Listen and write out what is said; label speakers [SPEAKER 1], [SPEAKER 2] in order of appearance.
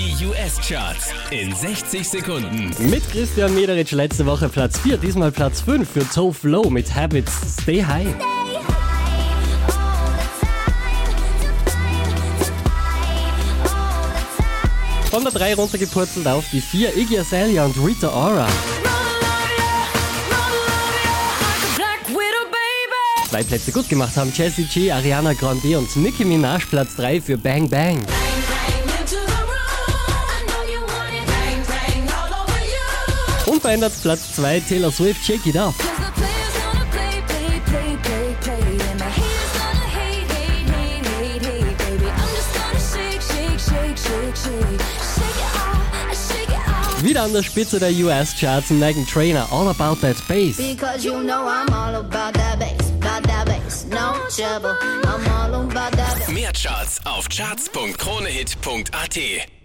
[SPEAKER 1] Die US-Charts in 60 Sekunden.
[SPEAKER 2] Mit Christian Mederitsch letzte Woche Platz 4, diesmal Platz 5 für Toe Flow mit Habits Stay High. Von der 3 runtergepurzelt auf die 4 Iggy Azalea und Rita Ora. Zwei Plätze gut gemacht haben Jessie G, Ariana Grande und Nicki Minaj Platz 3 für Bang Bang. Unverändert Platz 2 Taylor Swift Shake It Off. Wieder an der Spitze der US-Charts Megan Trainer All About That Bass.
[SPEAKER 3] Because you know I'm all about that bass, about that bass, no trouble. I'm all about that bass.
[SPEAKER 1] Mehr Charts auf charts.kronehit.at.